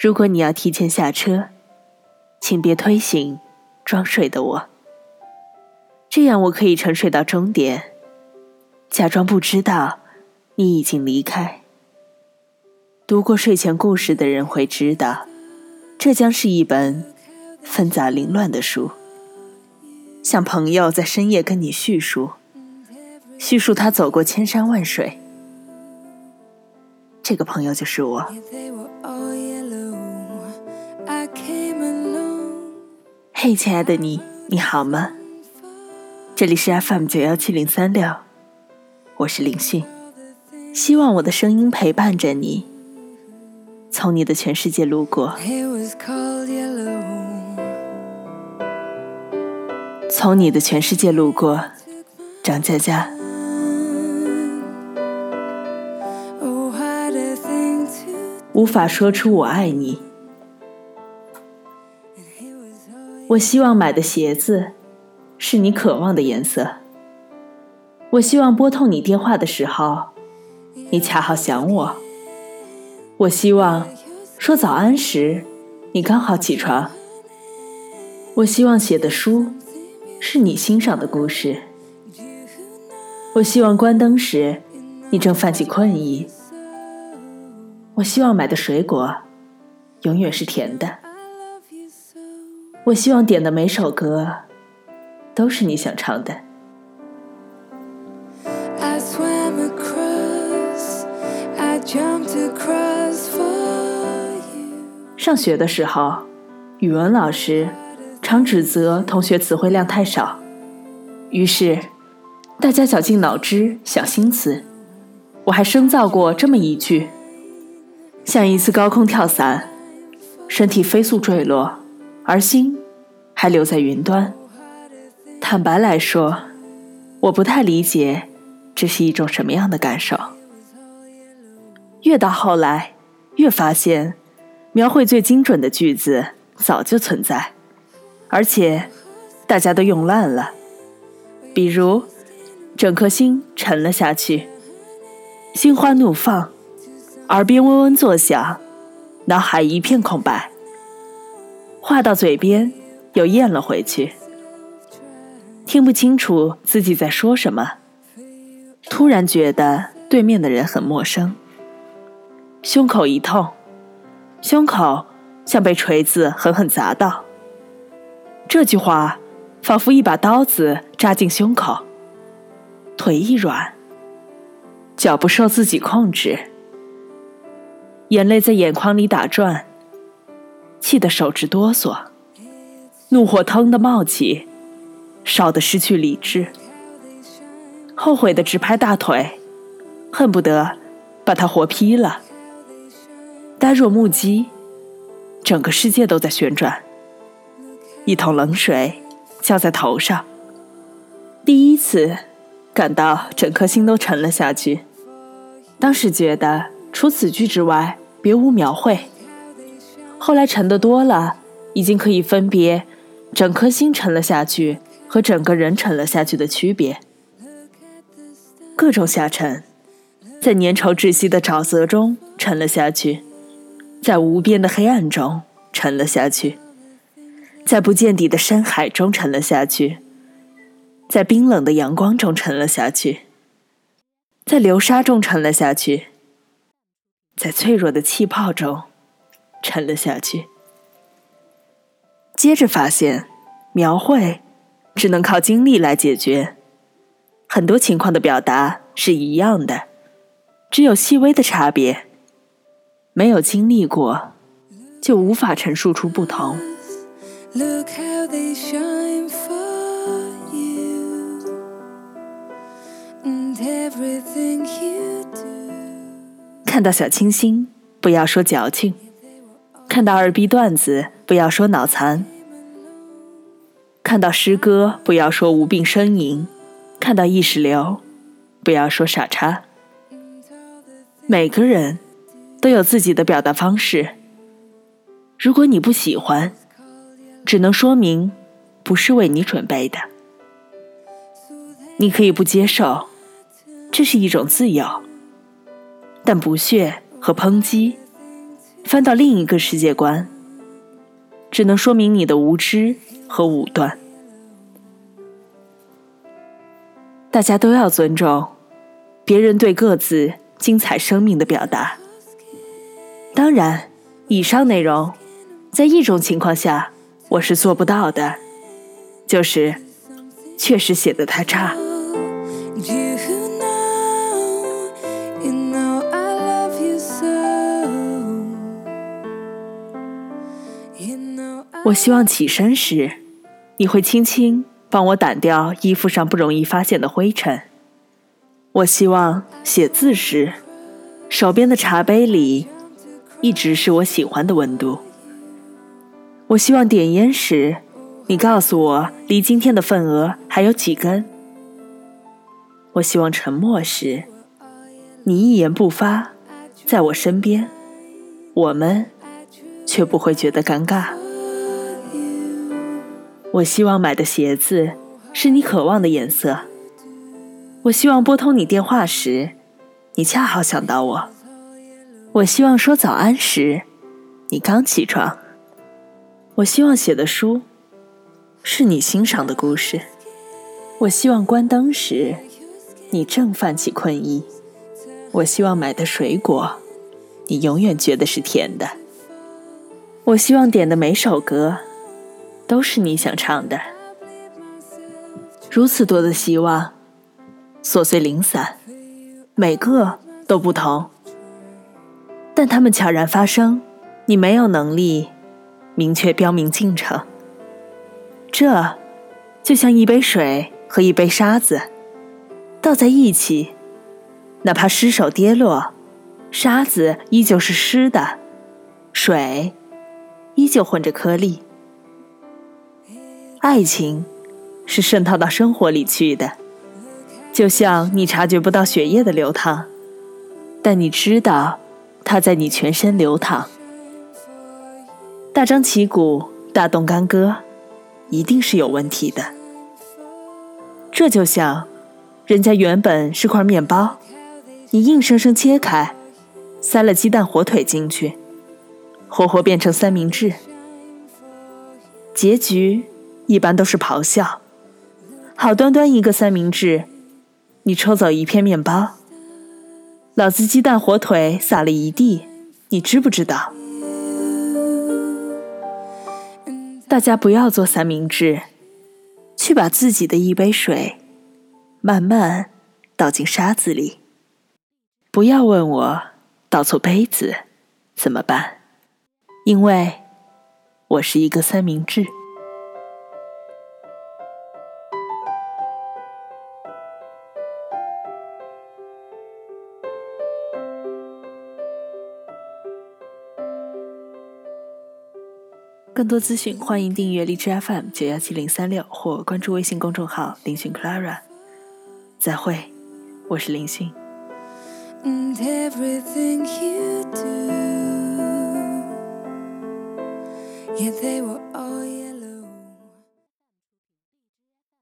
如果你要提前下车，请别推醒装睡的我，这样我可以沉睡到终点，假装不知道你已经离开。读过睡前故事的人会知道，这将是一本纷杂凌乱的书，像朋友在深夜跟你叙述，叙述他走过千山万水。这个朋友就是我。嘿，亲爱的你，你好吗？这里是 FM 九幺七零三六，我是林迅，希望我的声音陪伴着你，从你的全世界路过，从你的全世界路过，张佳佳。无法说出我爱你。我希望买的鞋子是你渴望的颜色。我希望拨通你电话的时候，你恰好想我。我希望说早安时，你刚好起床。我希望写的书是你欣赏的故事。我希望关灯时，你正泛起困意。我希望买的水果永远是甜的。我希望点的每首歌都是你想唱的。上学的时候，语文老师常指责同学词汇量太少，于是大家绞尽脑汁想新词。我还生造过这么一句：像一次高空跳伞，身体飞速坠落。而心还留在云端。坦白来说，我不太理解这是一种什么样的感受。越到后来，越发现描绘最精准的句子早就存在，而且大家都用烂了。比如，整颗心沉了下去，心花怒放，耳边嗡嗡作响，脑海一片空白。话到嘴边，又咽了回去，听不清楚自己在说什么。突然觉得对面的人很陌生，胸口一痛，胸口像被锤子狠狠砸到。这句话仿佛一把刀子扎进胸口，腿一软，脚不受自己控制，眼泪在眼眶里打转。气得手直哆嗦，怒火腾的冒起，烧得失去理智，后悔的直拍大腿，恨不得把他活劈了。呆若木鸡，整个世界都在旋转。一桶冷水浇在头上，第一次感到整颗心都沉了下去。当时觉得除此句之外别无描绘。后来沉的多了，已经可以分别整颗心沉了下去和整个人沉了下去的区别。各种下沉，在粘稠窒息的沼泽中沉了下去，在无边的黑暗中沉了下去，在不见底的深海中沉了下去，在冰冷的阳光中沉了下去，在流沙中沉了下去，在脆弱的气泡中。沉了下去。接着发现，描绘只能靠经历来解决。很多情况的表达是一样的，只有细微的差别。没有经历过，就无法陈述出不同。看到小清新，不要说矫情。看到二逼段子，不要说脑残；看到诗歌，不要说无病呻吟；看到意识流，不要说傻叉。每个人都有自己的表达方式。如果你不喜欢，只能说明不是为你准备的。你可以不接受，这是一种自由。但不屑和抨击。翻到另一个世界观，只能说明你的无知和武断。大家都要尊重别人对各自精彩生命的表达。当然，以上内容在一种情况下我是做不到的，就是确实写的太差。我希望起身时，你会轻轻帮我掸掉衣服上不容易发现的灰尘。我希望写字时，手边的茶杯里一直是我喜欢的温度。我希望点烟时，你告诉我离今天的份额还有几根。我希望沉默时，你一言不发，在我身边，我们却不会觉得尴尬。我希望买的鞋子是你渴望的颜色。我希望拨通你电话时，你恰好想到我。我希望说早安时，你刚起床。我希望写的书是你欣赏的故事。我希望关灯时，你正泛起困意。我希望买的水果，你永远觉得是甜的。我希望点的每首歌。都是你想唱的，如此多的希望，琐碎零散，每个都不同，但它们悄然发生，你没有能力明确标明进程。这就像一杯水和一杯沙子倒在一起，哪怕失手跌落，沙子依旧是湿的，水依旧混着颗粒。爱情是渗透到生活里去的，就像你察觉不到血液的流淌，但你知道它在你全身流淌。大张旗鼓、大动干戈，一定是有问题的。这就像人家原本是块面包，你硬生生切开，塞了鸡蛋、火腿进去，活活变成三明治，结局。一般都是咆哮。好端端一个三明治，你抽走一片面包，老子鸡蛋火腿撒了一地，你知不知道？大家不要做三明治，去把自己的一杯水慢慢倒进沙子里。不要问我倒错杯子怎么办，因为我是一个三明治。更多资讯，欢迎订阅荔枝 FM 九幺七零三六或关注微信公众号“林讯 Clara”。再会，我是林讯。